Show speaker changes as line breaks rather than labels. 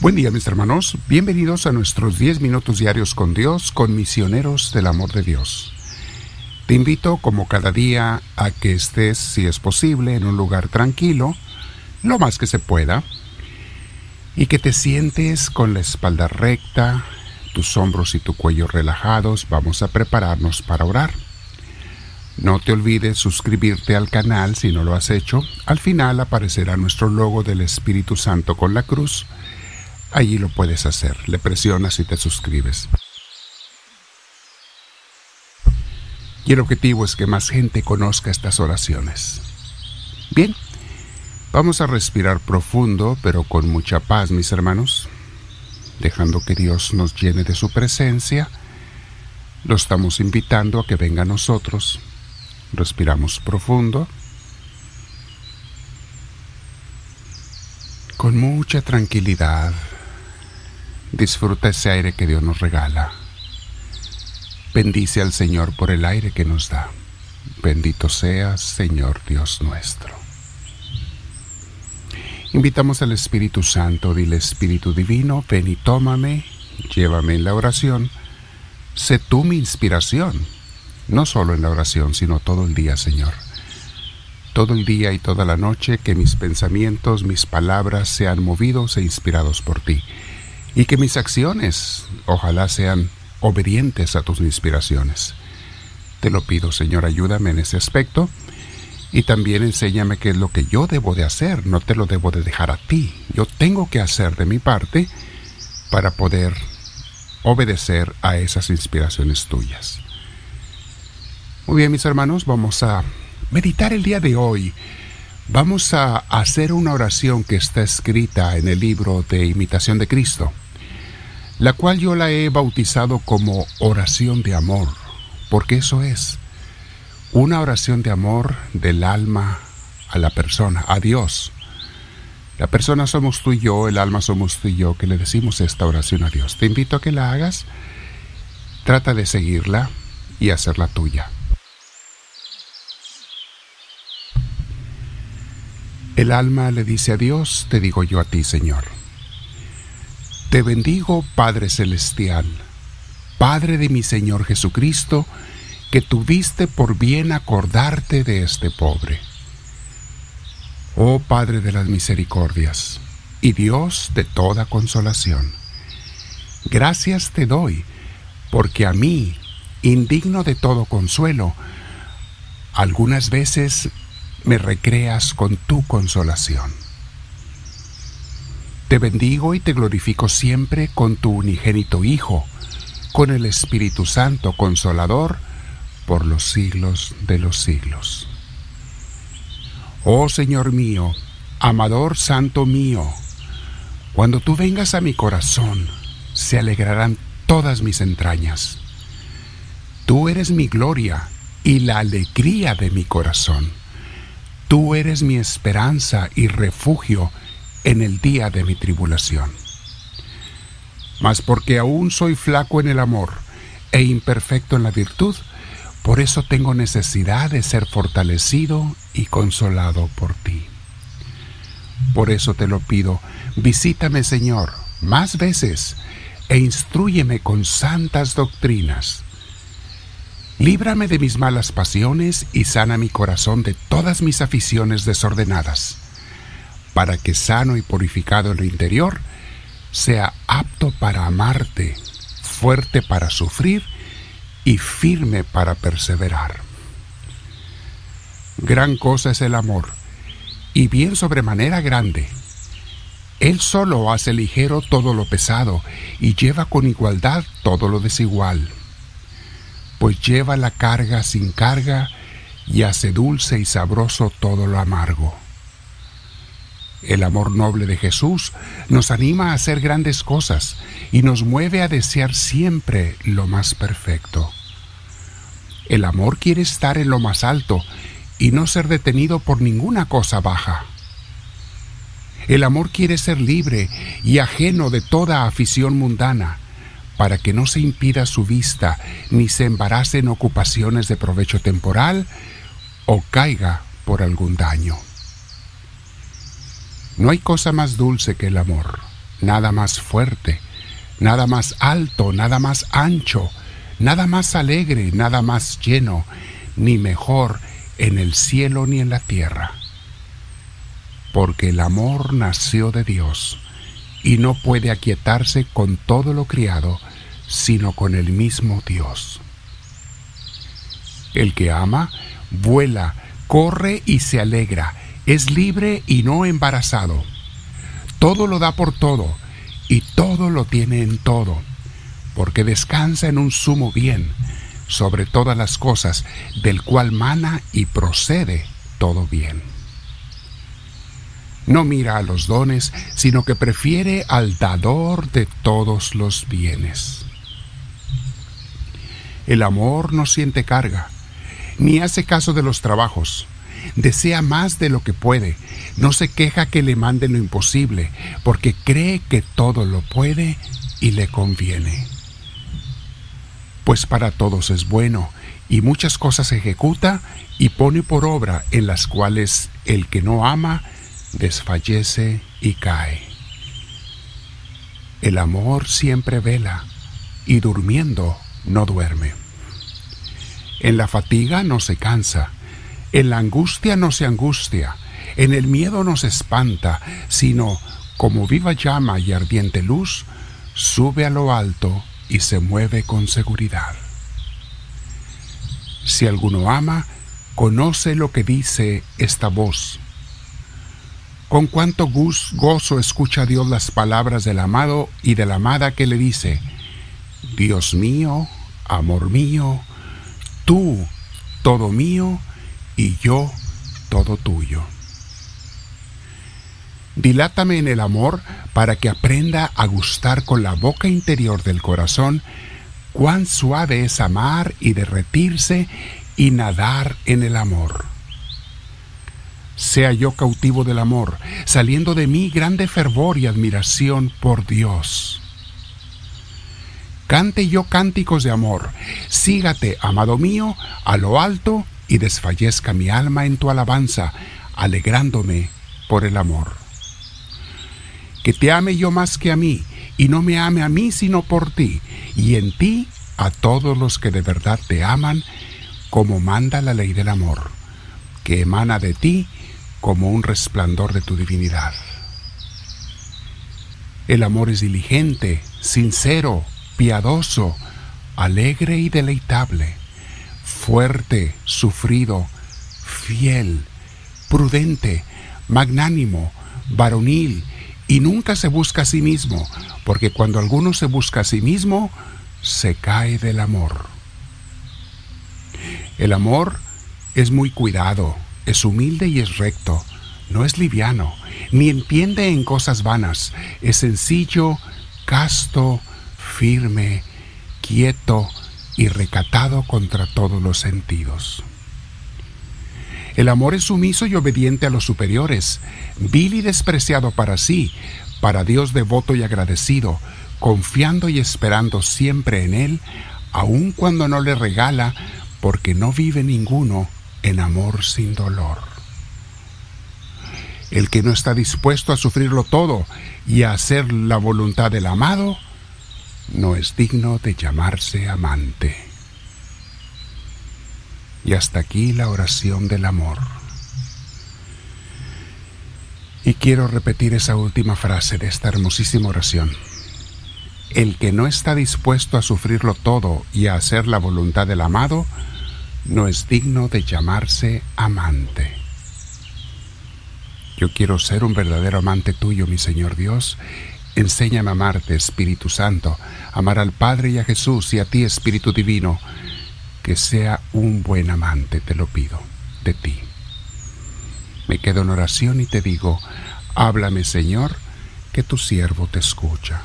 Buen día mis hermanos, bienvenidos a nuestros 10 minutos diarios con Dios, con misioneros del amor de Dios. Te invito como cada día a que estés, si es posible, en un lugar tranquilo, lo más que se pueda, y que te sientes con la espalda recta, tus hombros y tu cuello relajados, vamos a prepararnos para orar. No te olvides suscribirte al canal si no lo has hecho. Al final aparecerá nuestro logo del Espíritu Santo con la cruz allí lo puedes hacer. Le presionas y te suscribes. Y el objetivo es que más gente conozca estas oraciones. Bien, vamos a respirar profundo, pero con mucha paz, mis hermanos, dejando que Dios nos llene de su presencia. Lo estamos invitando a que venga a nosotros. Respiramos profundo. Con mucha tranquilidad. Disfruta ese aire que Dios nos regala. Bendice al Señor por el aire que nos da. Bendito seas, Señor Dios nuestro. Invitamos al Espíritu Santo, dile Espíritu Divino, ven y tómame, llévame en la oración. Sé tú mi inspiración, no solo en la oración, sino todo el día, Señor. Todo el día y toda la noche que mis pensamientos, mis palabras sean movidos e inspirados por ti y que mis acciones ojalá sean obedientes a tus inspiraciones. Te lo pido, Señor, ayúdame en ese aspecto y también enséñame qué es lo que yo debo de hacer, no te lo debo de dejar a ti. Yo tengo que hacer de mi parte para poder obedecer a esas inspiraciones tuyas. Muy bien, mis hermanos, vamos a meditar el día de hoy Vamos a hacer una oración que está escrita en el libro de Imitación de Cristo, la cual yo la he bautizado como oración de amor, porque eso es una oración de amor del alma a la persona, a Dios. La persona somos tú y yo, el alma somos tú y yo, que le decimos esta oración a Dios. Te invito a que la hagas, trata de seguirla y hacerla tuya. El alma le dice a Dios, te digo yo a ti, Señor. Te bendigo, Padre Celestial, Padre de mi Señor Jesucristo, que tuviste por bien acordarte de este pobre. Oh Padre de las misericordias y Dios de toda consolación, gracias te doy, porque a mí, indigno de todo consuelo, algunas veces me recreas con tu consolación. Te bendigo y te glorifico siempre con tu unigénito Hijo, con el Espíritu Santo Consolador, por los siglos de los siglos. Oh Señor mío, amador santo mío, cuando tú vengas a mi corazón, se alegrarán todas mis entrañas. Tú eres mi gloria y la alegría de mi corazón. Tú eres mi esperanza y refugio en el día de mi tribulación. Mas porque aún soy flaco en el amor e imperfecto en la virtud, por eso tengo necesidad de ser fortalecido y consolado por ti. Por eso te lo pido, visítame Señor más veces e instruyeme con santas doctrinas Líbrame de mis malas pasiones y sana mi corazón de todas mis aficiones desordenadas, para que sano y purificado en el interior, sea apto para amarte, fuerte para sufrir y firme para perseverar. Gran cosa es el amor, y bien sobremanera grande. Él solo hace ligero todo lo pesado y lleva con igualdad todo lo desigual pues lleva la carga sin carga y hace dulce y sabroso todo lo amargo. El amor noble de Jesús nos anima a hacer grandes cosas y nos mueve a desear siempre lo más perfecto. El amor quiere estar en lo más alto y no ser detenido por ninguna cosa baja. El amor quiere ser libre y ajeno de toda afición mundana para que no se impida su vista ni se embarace en ocupaciones de provecho temporal o caiga por algún daño. No hay cosa más dulce que el amor, nada más fuerte, nada más alto, nada más ancho, nada más alegre, nada más lleno, ni mejor en el cielo ni en la tierra. Porque el amor nació de Dios y no puede aquietarse con todo lo criado, sino con el mismo Dios. El que ama, vuela, corre y se alegra, es libre y no embarazado. Todo lo da por todo y todo lo tiene en todo, porque descansa en un sumo bien sobre todas las cosas, del cual mana y procede todo bien. No mira a los dones, sino que prefiere al dador de todos los bienes. El amor no siente carga, ni hace caso de los trabajos. Desea más de lo que puede, no se queja que le manden lo imposible, porque cree que todo lo puede y le conviene. Pues para todos es bueno, y muchas cosas ejecuta y pone por obra en las cuales el que no ama desfallece y cae. El amor siempre vela, y durmiendo no duerme. En la fatiga no se cansa, en la angustia no se angustia, en el miedo no se espanta, sino, como viva llama y ardiente luz, sube a lo alto y se mueve con seguridad. Si alguno ama, conoce lo que dice esta voz. Con cuánto gozo escucha Dios las palabras del amado y de la amada que le dice, Dios mío, amor mío, tú todo mío y yo todo tuyo. Dilátame en el amor para que aprenda a gustar con la boca interior del corazón cuán suave es amar y derretirse y nadar en el amor. Sea yo cautivo del amor, saliendo de mí grande fervor y admiración por Dios cante yo cánticos de amor. Sígate, amado mío, a lo alto y desfallezca mi alma en tu alabanza, alegrándome por el amor. Que te ame yo más que a mí, y no me ame a mí sino por ti, y en ti a todos los que de verdad te aman, como manda la ley del amor, que emana de ti como un resplandor de tu divinidad. El amor es diligente, sincero, piadoso, alegre y deleitable, fuerte, sufrido, fiel, prudente, magnánimo, varonil, y nunca se busca a sí mismo, porque cuando alguno se busca a sí mismo, se cae del amor. El amor es muy cuidado, es humilde y es recto, no es liviano, ni entiende en cosas vanas, es sencillo, casto, firme, quieto y recatado contra todos los sentidos. El amor es sumiso y obediente a los superiores, vil y despreciado para sí, para Dios devoto y agradecido, confiando y esperando siempre en Él, aun cuando no le regala, porque no vive ninguno en amor sin dolor. El que no está dispuesto a sufrirlo todo y a hacer la voluntad del amado, no es digno de llamarse amante. Y hasta aquí la oración del amor. Y quiero repetir esa última frase de esta hermosísima oración. El que no está dispuesto a sufrirlo todo y a hacer la voluntad del amado, no es digno de llamarse amante. Yo quiero ser un verdadero amante tuyo, mi Señor Dios, Enséñame a amarte, Espíritu Santo, amar al Padre y a Jesús y a ti, Espíritu Divino, que sea un buen amante, te lo pido, de ti. Me quedo en oración y te digo, háblame, Señor, que tu siervo te escucha.